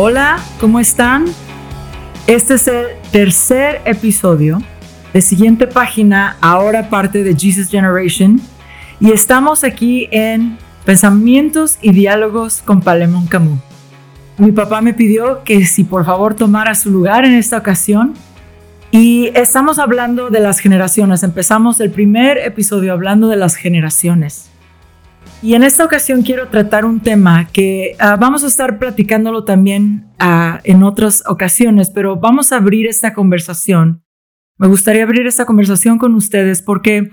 Hola, ¿cómo están? Este es el tercer episodio de siguiente página, ahora parte de Jesus Generation, y estamos aquí en Pensamientos y Diálogos con Palemón Camus. Mi papá me pidió que si por favor tomara su lugar en esta ocasión y estamos hablando de las generaciones. Empezamos el primer episodio hablando de las generaciones. Y en esta ocasión quiero tratar un tema que ah, vamos a estar platicándolo también ah, en otras ocasiones, pero vamos a abrir esta conversación. Me gustaría abrir esta conversación con ustedes porque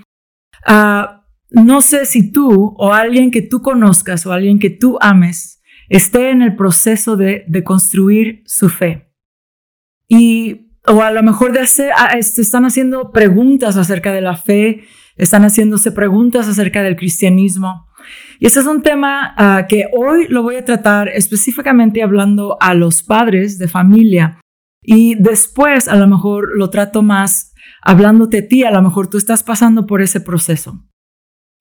uh, no sé si tú o alguien que tú conozcas o alguien que tú ames esté en el proceso de, de construir su fe. Y o a lo mejor de hacer, este, están haciendo preguntas acerca de la fe, están haciéndose preguntas acerca del cristianismo. Y ese es un tema ah, que hoy lo voy a tratar específicamente hablando a los padres de familia. Y después a lo mejor lo trato más hablándote a ti, a lo mejor tú estás pasando por ese proceso.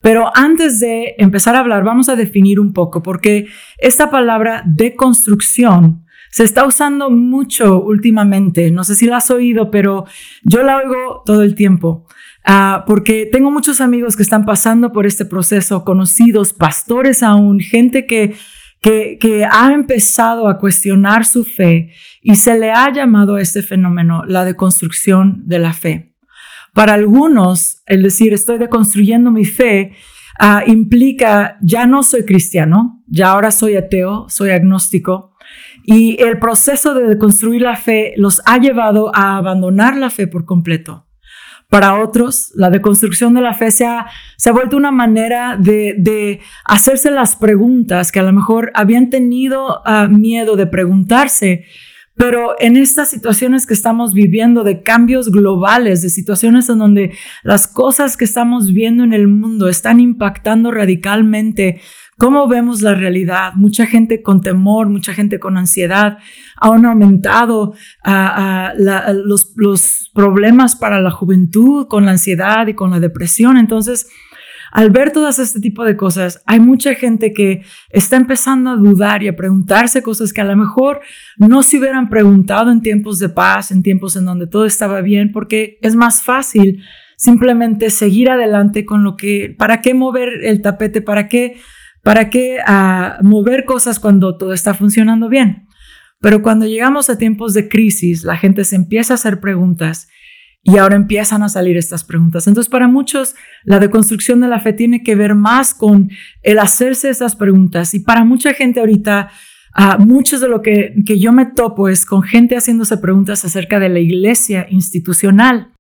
Pero antes de empezar a hablar, vamos a definir un poco, porque esta palabra deconstrucción se está usando mucho últimamente. No sé si la has oído, pero yo la oigo todo el tiempo. Ah, porque tengo muchos amigos que están pasando por este proceso, conocidos, pastores aún, gente que, que, que ha empezado a cuestionar su fe y se le ha llamado a este fenómeno la deconstrucción de la fe. Para algunos, el decir estoy deconstruyendo mi fe ah, implica ya no soy cristiano, ya ahora soy ateo, soy agnóstico. Y el proceso de construir la fe los ha llevado a abandonar la fe por completo. Para otros, la deconstrucción de la fe se ha, vuelto una manera de, de, hacerse las preguntas que a lo mejor habían tenido ah, miedo de preguntarse, pero en estas situaciones que estamos viviendo de cambios globales, de situaciones en donde las cosas que estamos viendo en el mundo están impactando radicalmente cómo vemos la realidad. Mucha gente con temor, mucha gente con ansiedad, han aumentado los, los problemas para la juventud con la ansiedad y con la depresión. Entonces, al ver todas este tipo de cosas, hay mucha gente que está empezando a dudar y a preguntarse cosas que a lo mejor no se hubieran preguntado en tiempos de paz, en tiempos en donde todo estaba bien, porque es más fácil simplemente seguir adelante con lo que, ¿para qué mover el tapete? ¿Para qué ¿Para qué ah, mover cosas cuando todo está funcionando bien? Pero cuando llegamos a tiempos de crisis, la gente se empieza a hacer preguntas y ahora empiezan a salir estas preguntas. Entonces, para muchos, la deconstrucción de la fe tiene que ver más con el hacerse esas preguntas. Y para mucha gente ahorita, uh, muchos de lo que, que yo me topo es con gente haciéndose preguntas acerca de la iglesia institucional.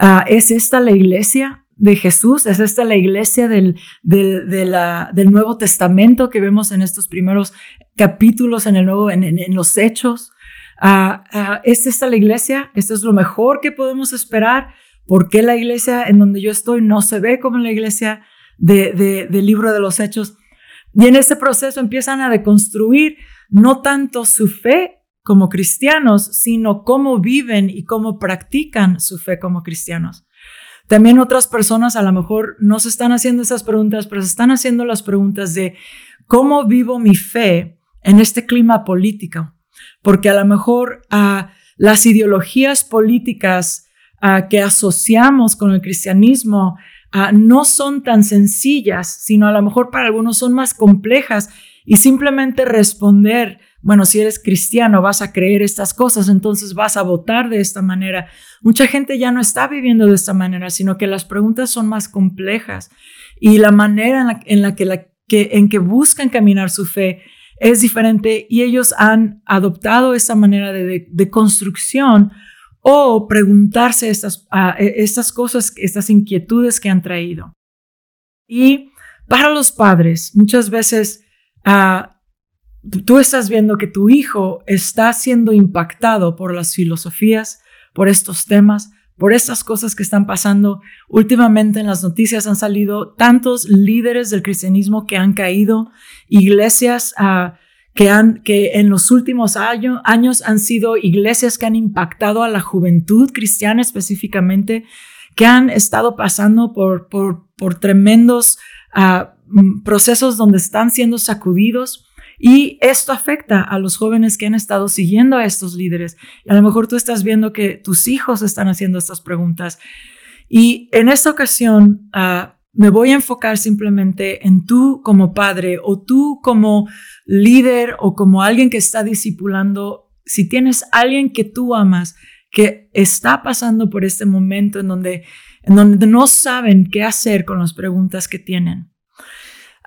Ah, ¿Es esta la iglesia? De Jesús, es esta la iglesia del, del, del Nuevo Testamento que vemos en estos primeros capítulos en, el nuevo, en, los hechos. Ah, ah, ¿Es esta la iglesia? ¿Esto es lo mejor que podemos esperar? ¿Por qué la iglesia en donde yo estoy no se ve como la iglesia de, del libro de los hechos? Y en ese proceso empiezan a deconstruir no tanto su fe como cristianos, sino cómo viven y cómo practican su fe como cristianos. También otras personas a lo mejor no se están haciendo esas preguntas, pero se están haciendo las preguntas de cómo vivo mi fe en este clima político. Porque a lo mejor uh, las ideologías políticas uh, que asociamos con el cristianismo uh, no son tan sencillas, sino a lo mejor para algunos son más complejas y simplemente responder bueno, si eres cristiano vas a creer estas cosas, entonces vas a votar de esta manera. Mucha gente ya no está viviendo de esta manera, sino que las preguntas son más complejas y la manera en la, que, buscan caminar su fe es diferente y ellos han adoptado esta manera de, construcción o preguntarse estas, e, estas cosas, estas inquietudes que han traído. Y para los padres, muchas veces uh, tú estás viendo que tu hijo está siendo impactado por las filosofías, por estos temas, por estas cosas que están pasando. Últimamente en las noticias han salido tantos líderes del cristianismo que han caído, iglesias ah, que, han, que en los últimos años han sido iglesias que han impactado a la juventud cristiana específicamente, que han estado pasando por, por, por tremendos ah, procesos donde están siendo sacudidos Y esto afecta a los jóvenes que han estado siguiendo a estos líderes. A lo mejor tú estás viendo que tus hijos están haciendo estas preguntas. Y en esta ocasión uh, me voy a enfocar simplemente en tú como padre o tú como líder o como alguien que está discipulando. Si tienes alguien que tú amas, que está pasando por este momento en donde, en donde no saben qué hacer con las preguntas que tienen.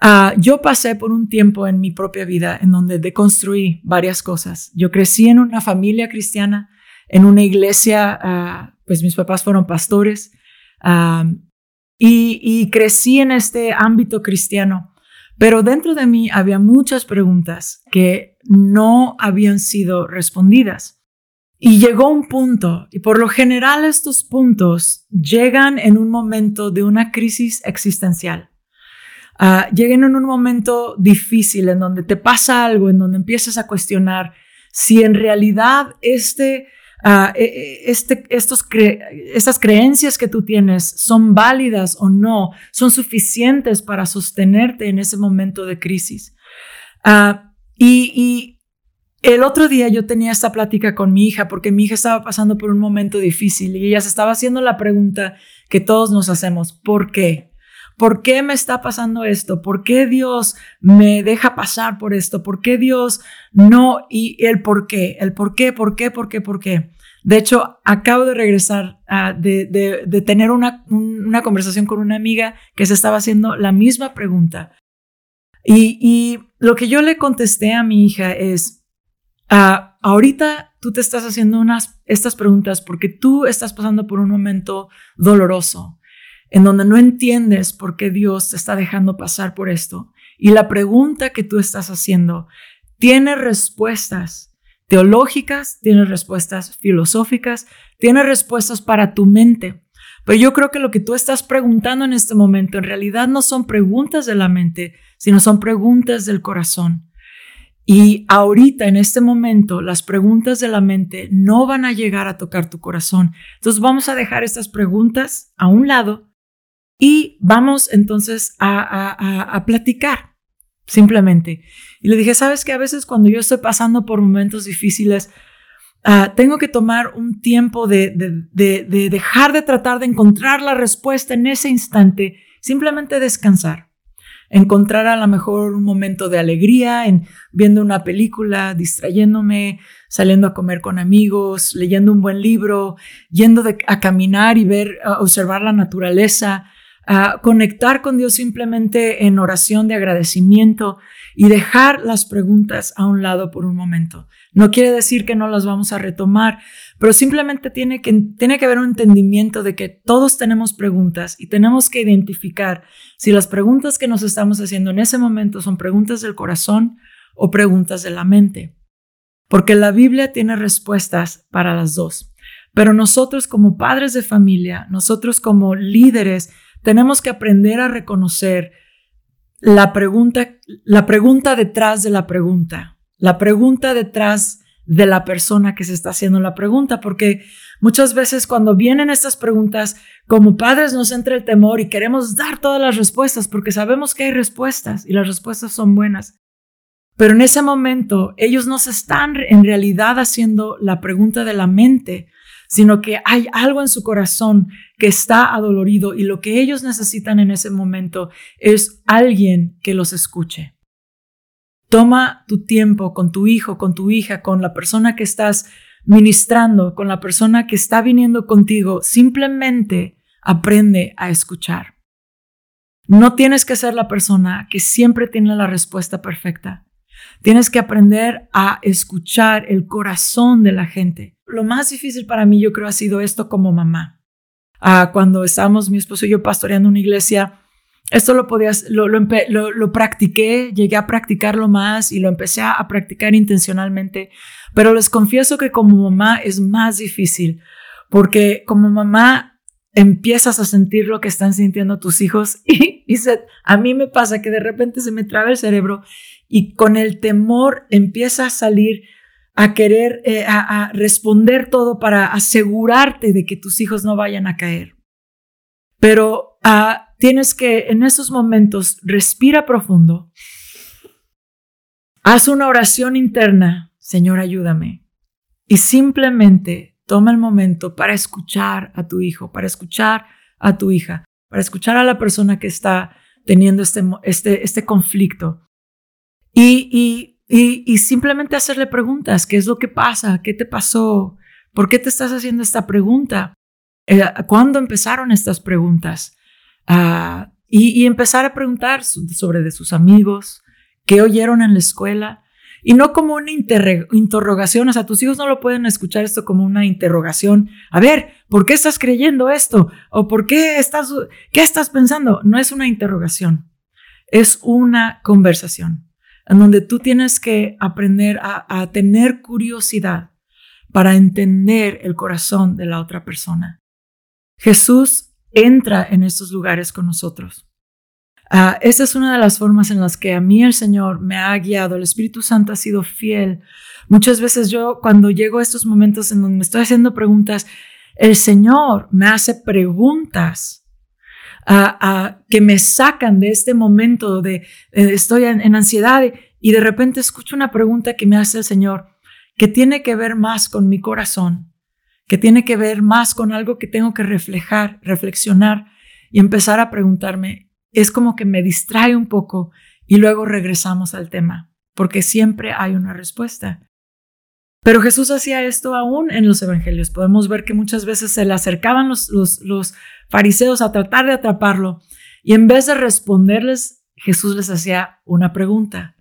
Uh, yo pasé por un tiempo en mi propia vida en donde deconstruí varias cosas. Yo crecí en una familia cristiana, en una iglesia, uh, pues mis papás fueron pastores, y crecí en este ámbito cristiano. Pero dentro de mí había muchas preguntas que no habían sido respondidas. Y llegó un punto, y por lo general estos puntos llegan en un momento de una crisis existencial. Llegan en un momento difícil en donde te pasa algo, en donde empiezas a cuestionar si en realidad este, uh, este, estos estas creencias que tú tienes son válidas o no, son suficientes para sostenerte en ese momento de crisis. Y el otro día yo tenía esta plática con mi hija porque mi hija estaba pasando por un momento difícil y ella se estaba haciendo la pregunta que todos nos hacemos, ¿por qué? ¿Por qué me está pasando esto? ¿Por qué Dios me deja pasar por esto? ¿Por qué Dios no? Y el por qué, el por qué, por qué, por qué, por qué. De hecho, acabo de regresar uh, de, tener una, una conversación con una amiga que se estaba haciendo la misma pregunta. Y, y lo que yo le contesté a mi hija es, Ah, ahorita tú te estás haciendo unas, estas preguntas porque tú estás pasando por un momento doloroso en donde no entiendes por qué Dios te está dejando pasar por esto. Y la pregunta que tú estás haciendo tiene respuestas teológicas, tiene respuestas filosóficas, tiene respuestas para tu mente. Pero yo creo que lo que tú estás preguntando en este momento en realidad no son preguntas de la mente, sino son preguntas del corazón. Y ahorita, en este momento, las preguntas de la mente no van a llegar a tocar tu corazón. Entonces vamos a dejar estas preguntas a un lado y vamos entonces a, platicar, simplemente. Y le dije, sabes que a veces cuando yo estoy pasando por momentos difíciles, ah, tengo que tomar un tiempo de, de dejar de tratar de encontrar la respuesta en ese instante, simplemente descansar encontrar a lo mejor un momento de alegría en viendo una película, distrayéndome, saliendo a comer con amigos, leyendo un buen libro, yendo a caminar y ver, observar la naturaleza, conectar con Dios simplemente en oración de agradecimiento y dejar las preguntas a un lado por un momento. No quiere decir que no las vamos a retomar, pero simplemente tiene que, tiene que haber un entendimiento de que todos tenemos preguntas y tenemos que identificar si las preguntas que nos estamos haciendo en ese momento son preguntas del corazón o preguntas de la mente. Porque la Biblia tiene respuestas para las dos. Pero nosotros como padres de familia, nosotros como líderes, tenemos que aprender a reconocer la pregunta, la pregunta detrás de la pregunta, la pregunta detrás de la persona que se está haciendo la pregunta, porque muchas veces cuando vienen estas preguntas, como padres nos entra el temor y queremos dar todas las respuestas porque sabemos que hay respuestas y las respuestas son buenas. Pero en ese momento ellos no se están en realidad haciendo la pregunta de la mente, sino que hay algo en su corazón que está adolorido y lo que ellos necesitan en ese momento es alguien que los escuche. Toma tu tiempo con tu hijo, con tu hija, con la persona que estás ministrando, con la persona que está viniendo contigo. Simplemente aprende a escuchar. No tienes que ser la persona que siempre tiene la respuesta perfecta. Tienes que aprender a escuchar el corazón de la gente. Lo más difícil para mí, yo creo, ha sido esto como mamá. Ah, cuando estábamos mi esposo y yo pastoreando una iglesia, esto lo podías, lo, lo, practiqué, llegué a practicarlo más y lo empecé a, practicar intencionalmente, pero les confieso que como mamá es más difícil, porque como mamá empiezas a sentir lo que están sintiendo tus hijos y, y a mí me pasa que de repente se me traba el cerebro y con el temor empieza a salir a querer, eh, a, responder todo para asegurarte de que tus hijos no vayan a caer. Pero tienes que en esos momentos respira profundo, Haz una oración interna, Señor, ayúdame. Y simplemente toma el momento para escuchar a tu hijo, para escuchar a tu hija, para escuchar a la persona que está teniendo este, este, este conflicto. Y, y, y, y simplemente hacerle preguntas, ¿qué es lo que pasa? ¿Qué te pasó? ¿Por qué te estás haciendo esta pregunta? Eh, ¿Cuándo empezaron estas preguntas? Ah, y, empezar a preguntar sobre de sus amigos, qué oyeron en la escuela, y no como una interrogación, o sea, tus hijos no lo pueden escuchar esto como una interrogación. A ver, ¿por qué estás creyendo esto? ¿O por qué estás, qué estás pensando? No es una interrogación, es una conversación en donde tú tienes que aprender a tener curiosidad para entender el corazón de la otra persona. Jesús entra en estos lugares con nosotros. Uh, esa es una de las formas en las que a mí el Señor me ha guiado. El Espíritu Santo ha sido fiel. Muchas veces yo, cuando llego a estos momentos en donde me estoy haciendo preguntas, el Señor me hace preguntas uh, que me sacan de este momento de, estoy en, en ansiedad y de repente escucho una pregunta que me hace el Señor que tiene que ver más con mi corazón que tiene que ver más con algo que tengo que reflejar, reflexionar y empezar a preguntarme. Es como que me distrae un poco y luego regresamos al tema, porque siempre hay una respuesta. Pero Jesús hacía esto aún en los evangelios. Podemos ver que muchas veces se le acercaban los, fariseos a tratar de atraparlo y en vez de responderles, Jesús les hacía una pregunta.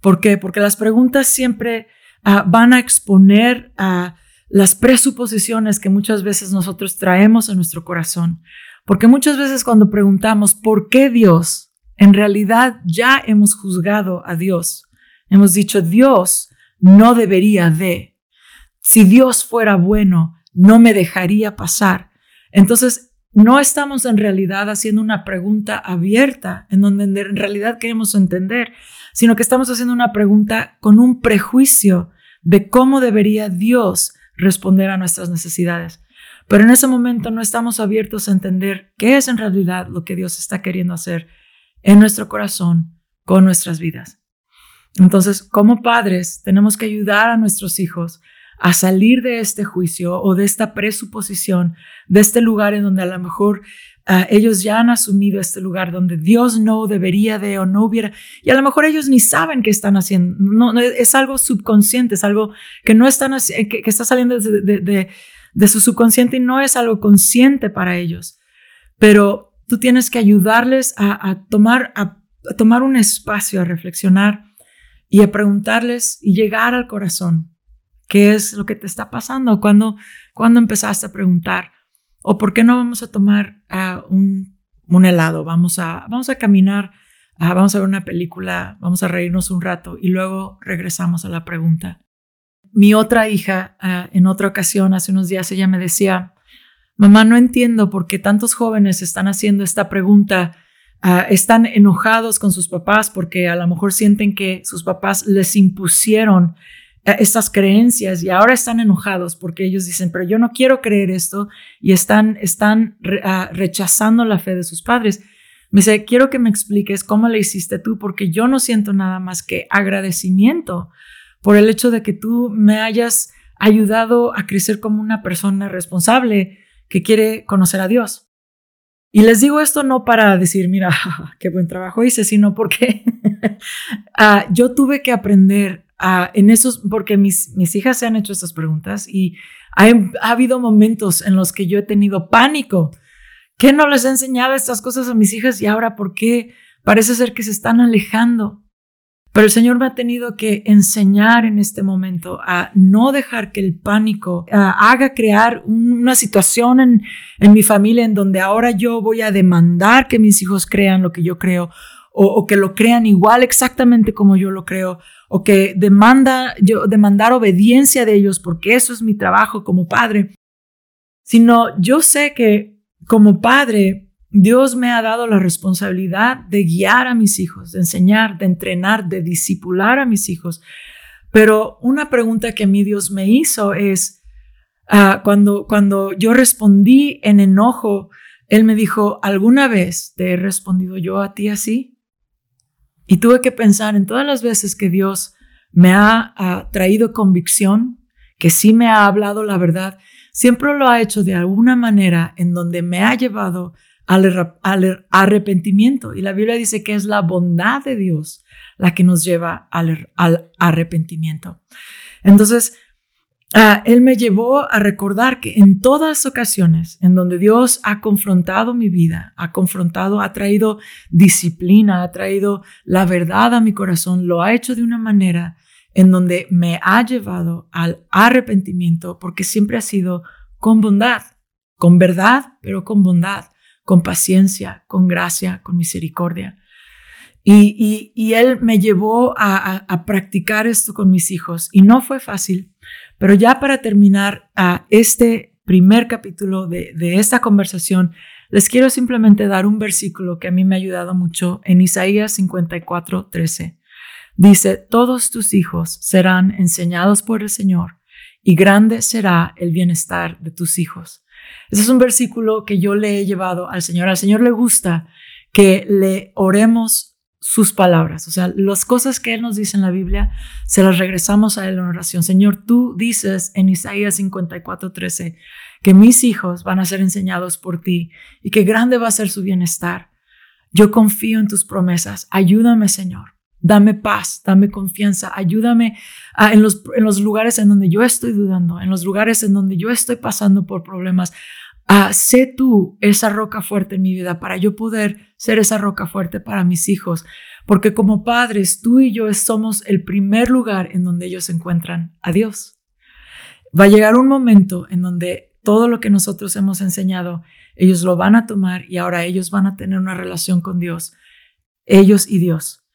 ¿Por qué? Porque las preguntas siempre ah, van a exponer a las presuposiciones que muchas veces nosotros traemos en nuestro corazón. Porque muchas veces cuando preguntamos por qué Dios, en realidad ya hemos juzgado a Dios. Hemos dicho, Dios no debería de. Si Dios fuera bueno, no me dejaría pasar. Entonces, no estamos en realidad haciendo una pregunta abierta en donde en realidad queremos entender, sino que estamos haciendo una pregunta con un prejuicio de cómo debería Dios responder a nuestras necesidades. Pero en ese momento no estamos abiertos a entender qué es en realidad lo que Dios está queriendo hacer en nuestro corazón con nuestras vidas. Entonces, como padres, tenemos que ayudar a nuestros hijos a salir de este juicio o de esta presuposición, de este lugar en donde a lo mejor ah, ellos ya han asumido este lugar donde Dios no debería de o no hubiera, y a lo mejor ellos ni saben qué están haciendo, no, es algo subconsciente, es algo que no están, que, está saliendo de, de su subconsciente y no es algo consciente para ellos, pero tú tienes que ayudarles a, tomar, a tomar un espacio, a reflexionar y a preguntarles y llegar al corazón ¿Qué es lo que te está pasando? ¿Cuándo, empezaste a preguntar? ¿O por qué no vamos a tomar uh, un, un, helado? Vamos a, vamos a caminar, uh, vamos a ver una película, vamos a reírnos un rato y luego regresamos a la pregunta. Mi otra hija, uh, en otra ocasión, hace unos días, ella me decía, mamá, no entiendo por qué tantos jóvenes están haciendo esta pregunta están enojados con sus papás porque a lo mejor sienten que sus papás les impusieron estas creencias y ahora están enojados porque ellos dicen, pero yo no quiero creer esto y están, están ah, rechazando la fe de sus padres. Me dice, quiero que me expliques cómo le hiciste tú porque yo no siento nada más que agradecimiento por el hecho de que tú me hayas ayudado a crecer como una persona responsable que quiere conocer a Dios. Y les digo esto no para decir, mira, qué buen trabajo hice, sino porque ah, yo tuve que aprender en esos, porque mis, mis hijas se han hecho estas preguntas y ha, ha, habido momentos en los que yo he tenido pánico. que no les he enseñado estas cosas a mis hijas y ahora por qué parece ser que se están alejando? Pero el Señor me ha tenido que enseñar en este momento a no dejar que el pánico haga crear una situación en, en mi familia en donde ahora yo voy a demandar que mis hijos crean lo que yo creo o, que lo crean igual exactamente como yo lo creo, o que demanda, yo, demandar obediencia de ellos porque eso es mi trabajo como padre, sino yo sé que como padre Dios me ha dado la responsabilidad de guiar a mis hijos, de enseñar, de entrenar, de disipular a mis hijos. Pero una pregunta que mí Dios me hizo es, ah, cuando, cuando yo respondí en enojo, Él me dijo, ¿alguna vez te he respondido yo a ti así? Y tuve que pensar en todas las veces que Dios me ha, traído convicción, que sí me ha hablado la verdad, siempre lo ha hecho de alguna manera en donde me ha llevado al, arrepentimiento. Y la Biblia dice que es la bondad de Dios la que nos lleva al, arrepentimiento. Entonces, Ah, él me llevó a recordar que en todas ocasiones en donde Dios ha confrontado mi vida, ha confrontado, ha traído disciplina, ha traído la verdad a mi corazón, lo ha hecho de una manera en donde me ha llevado al arrepentimiento porque siempre ha sido con bondad, con verdad, pero con bondad, con paciencia, con gracia, con misericordia. Y, Él me llevó a practicar esto con mis hijos y no fue fácil pero ya para terminar a este primer capítulo de, esta conversación, les quiero simplemente dar un versículo que a mí me ha ayudado mucho en Isaías 54, 13. Dice, todos tus hijos serán enseñados por el Señor y grande será el bienestar de tus hijos. Ese es un versículo que yo le he llevado al Señor. Al Señor le gusta que le oremos sus palabras, o sea, las cosas que Él nos dice en la Biblia, se las regresamos a Él en oración. Señor, tú dices en Isaías 54, 13 que mis hijos van a ser enseñados por ti y que grande va a ser su bienestar. Yo confío en tus promesas. Ayúdame, Señor. Dame paz, dame confianza, ayúdame en, los, en los lugares en donde yo estoy dudando, en los lugares en donde yo estoy pasando por problemas. Ah, sé tú esa roca fuerte en mi vida para yo poder ser esa roca fuerte para mis hijos, porque como padres, tú y yo somos el primer lugar en donde ellos encuentran a Dios. Va a llegar un momento en donde todo lo que nosotros hemos enseñado, ellos lo van a tomar y ahora ellos van a tener una relación con Dios, ellos y Dios.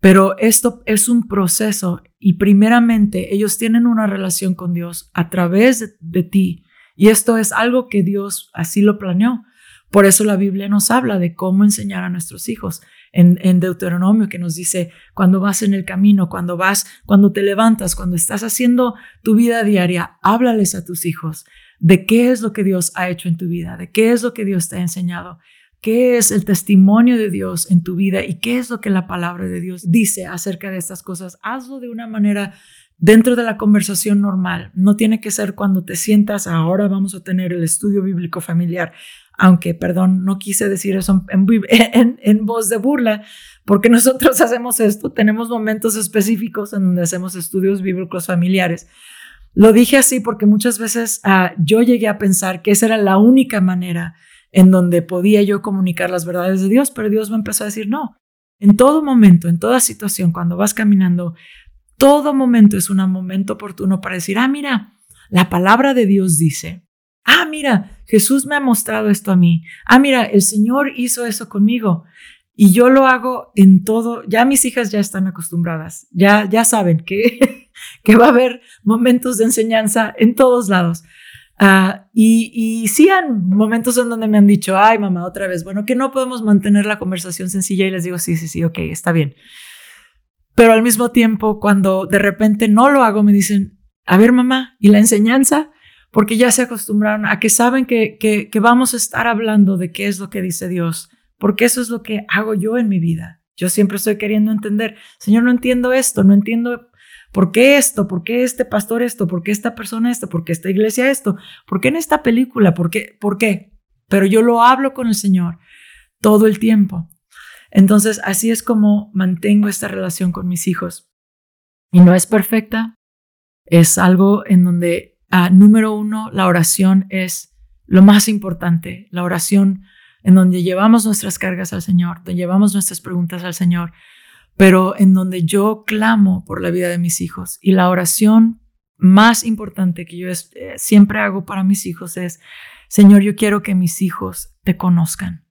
Pero esto es un proceso y primeramente ellos tienen una relación con Dios a través de ti y esto es algo que Dios así lo planeó. Por eso la Biblia nos habla de cómo enseñar a nuestros hijos. En, en, Deuteronomio que nos dice, cuando vas en el camino, cuando vas, cuando te levantas, cuando estás haciendo tu vida diaria, háblales a tus hijos de qué es lo que Dios ha hecho en tu vida, de qué es lo que Dios te ha enseñado, qué es el testimonio de Dios en tu vida y qué es lo que la palabra de Dios dice acerca de estas cosas. Hazlo de una manera dentro de la conversación normal. No tiene que ser cuando te sientas, ahora vamos a tener el estudio bíblico familiar, aunque, perdón, no quise decir eso en, voz de burla, porque nosotros hacemos esto, tenemos momentos específicos en donde hacemos estudios bíblicos familiares. Lo dije así porque muchas veces ah, yo llegué a pensar que esa era la única manera en donde podía yo comunicar las verdades de Dios, pero Dios me empezó a decir, no, en todo momento, en toda situación, cuando vas caminando, todo momento es un momento oportuno para decir, ah, mira, la palabra de Dios dice, ah, mira, Jesús me ha mostrado esto a mí, ah, mira, el Señor hizo eso conmigo. Y yo lo hago en todo, ya mis hijas ya están acostumbradas, ya, ya saben que, que va a haber momentos de enseñanza en todos lados. Ah, y, y sí han momentos en donde me han dicho, ay mamá, otra vez, bueno, que no podemos mantener la conversación sencilla y les digo, sí, sí, sí, ok, está bien. Pero al mismo tiempo, cuando de repente no lo hago, me dicen, a ver mamá, ¿y la enseñanza? Porque ya se acostumbraron a que saben que, que, que vamos a estar hablando de qué es lo que dice Dios, porque eso es lo que hago yo en mi vida. Yo siempre estoy queriendo entender, Señor, no entiendo esto, no entiendo por qué esto, por qué este pastor esto, por qué esta persona esto, por qué esta iglesia esto, por qué en esta película, por qué, por qué. Pero yo lo hablo con el Señor todo el tiempo. Entonces, así es como mantengo esta relación con mis hijos. Y no es perfecta, es algo en donde, ah, número uno, la oración es lo más importante, la oración en donde llevamos nuestras cargas al Señor, donde llevamos nuestras preguntas al Señor, pero en donde yo clamo por la vida de mis hijos. Y la oración más importante que yo eh, siempre hago para mis hijos es, Señor, yo quiero que mis hijos te conozcan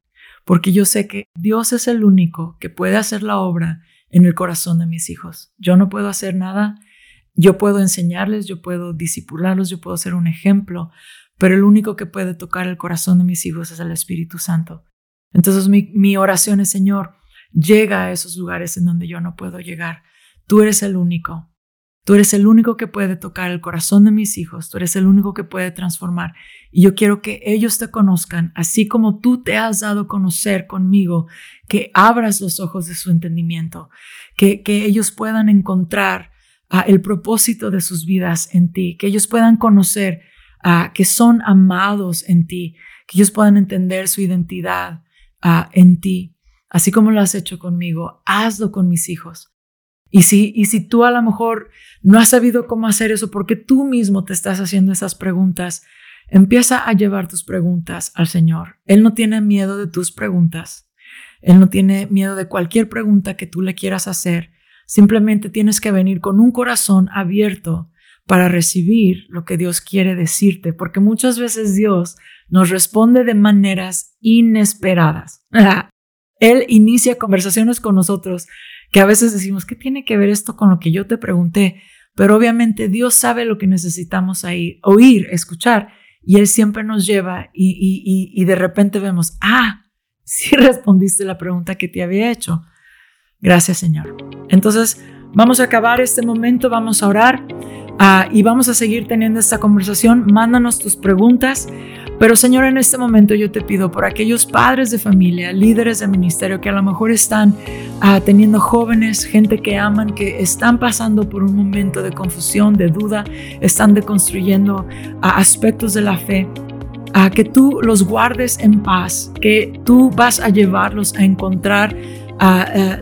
porque yo sé que Dios es el único que puede hacer la obra en el corazón de mis hijos. Yo no puedo hacer nada, yo puedo enseñarles, yo puedo disipularlos, yo puedo ser un ejemplo, pero el único que puede tocar el corazón de mis hijos es el Espíritu Santo. Entonces mi, mi oración es, Señor, llega a esos lugares en donde yo no puedo llegar. Tú eres el único. Tú eres el único que puede tocar el corazón de mis hijos, tú eres el único que puede transformar. Y yo quiero que ellos te conozcan, así como tú te has dado a conocer conmigo, que abras los ojos de su entendimiento, que, que ellos puedan encontrar el propósito de sus vidas en ti, que ellos puedan conocer que son amados en ti, que ellos puedan entender su identidad en ti, así como lo has hecho conmigo, hazlo con mis hijos. Y si, y si tú a lo mejor no has sabido cómo hacer eso porque tú mismo te estás haciendo esas preguntas, empieza a llevar tus preguntas al Señor. Él no tiene miedo de tus preguntas. Él no tiene miedo de cualquier pregunta que tú le quieras hacer. Simplemente tienes que venir con un corazón abierto para recibir lo que Dios quiere decirte, porque muchas veces Dios nos responde de maneras inesperadas. Él inicia conversaciones con nosotros que a veces decimos, ¿qué tiene que ver esto con lo que yo te pregunté? Pero obviamente Dios sabe lo que necesitamos ahí, oír, escuchar, y Él siempre nos lleva y, y de repente vemos, ah, sí respondiste la pregunta que te había hecho. Gracias Señor. Entonces, vamos a acabar este momento, vamos a orar. Ah, y vamos a seguir teniendo esta conversación. Mándanos tus preguntas. Pero Señor, en este momento yo te pido por aquellos padres de familia, líderes de ministerio que a lo mejor están ah, teniendo jóvenes, gente que aman, que están pasando por un momento de confusión, de duda, están deconstruyendo ah, aspectos de la fe. que tú los guardes en paz, que tú vas a llevarlos a encontrar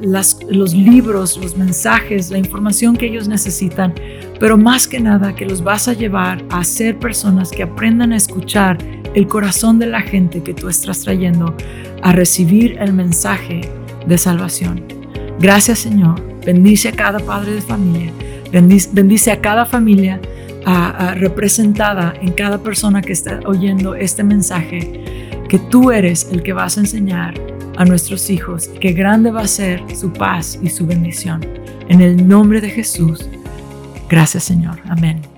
los libros, los mensajes, la información que ellos necesitan, pero más que nada que los vas a llevar a ser personas que aprendan a escuchar el corazón de la gente que tú estás trayendo a recibir el mensaje de salvación. Gracias Señor, bendice a cada padre de familia, bendice, a cada familia representada en cada persona que está oyendo este mensaje, que tú eres el que vas a enseñar a nuestros hijos, que grande va a ser su paz y su bendición. En el nombre de Jesús. Gracias Señor. Amén.